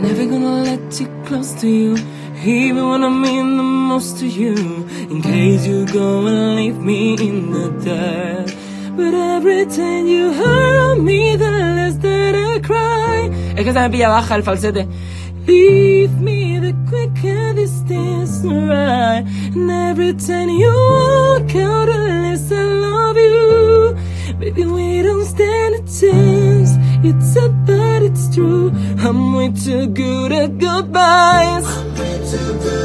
Never gonna let you close to you, even when I mean the most to you. In case you go and leave me in the dark. But every time you hurt me, the less that I cry. Es que se me pilla baja el falsete. Leave me the quicker this dance right. And every time you walk out, I'm way too good at goodbyes.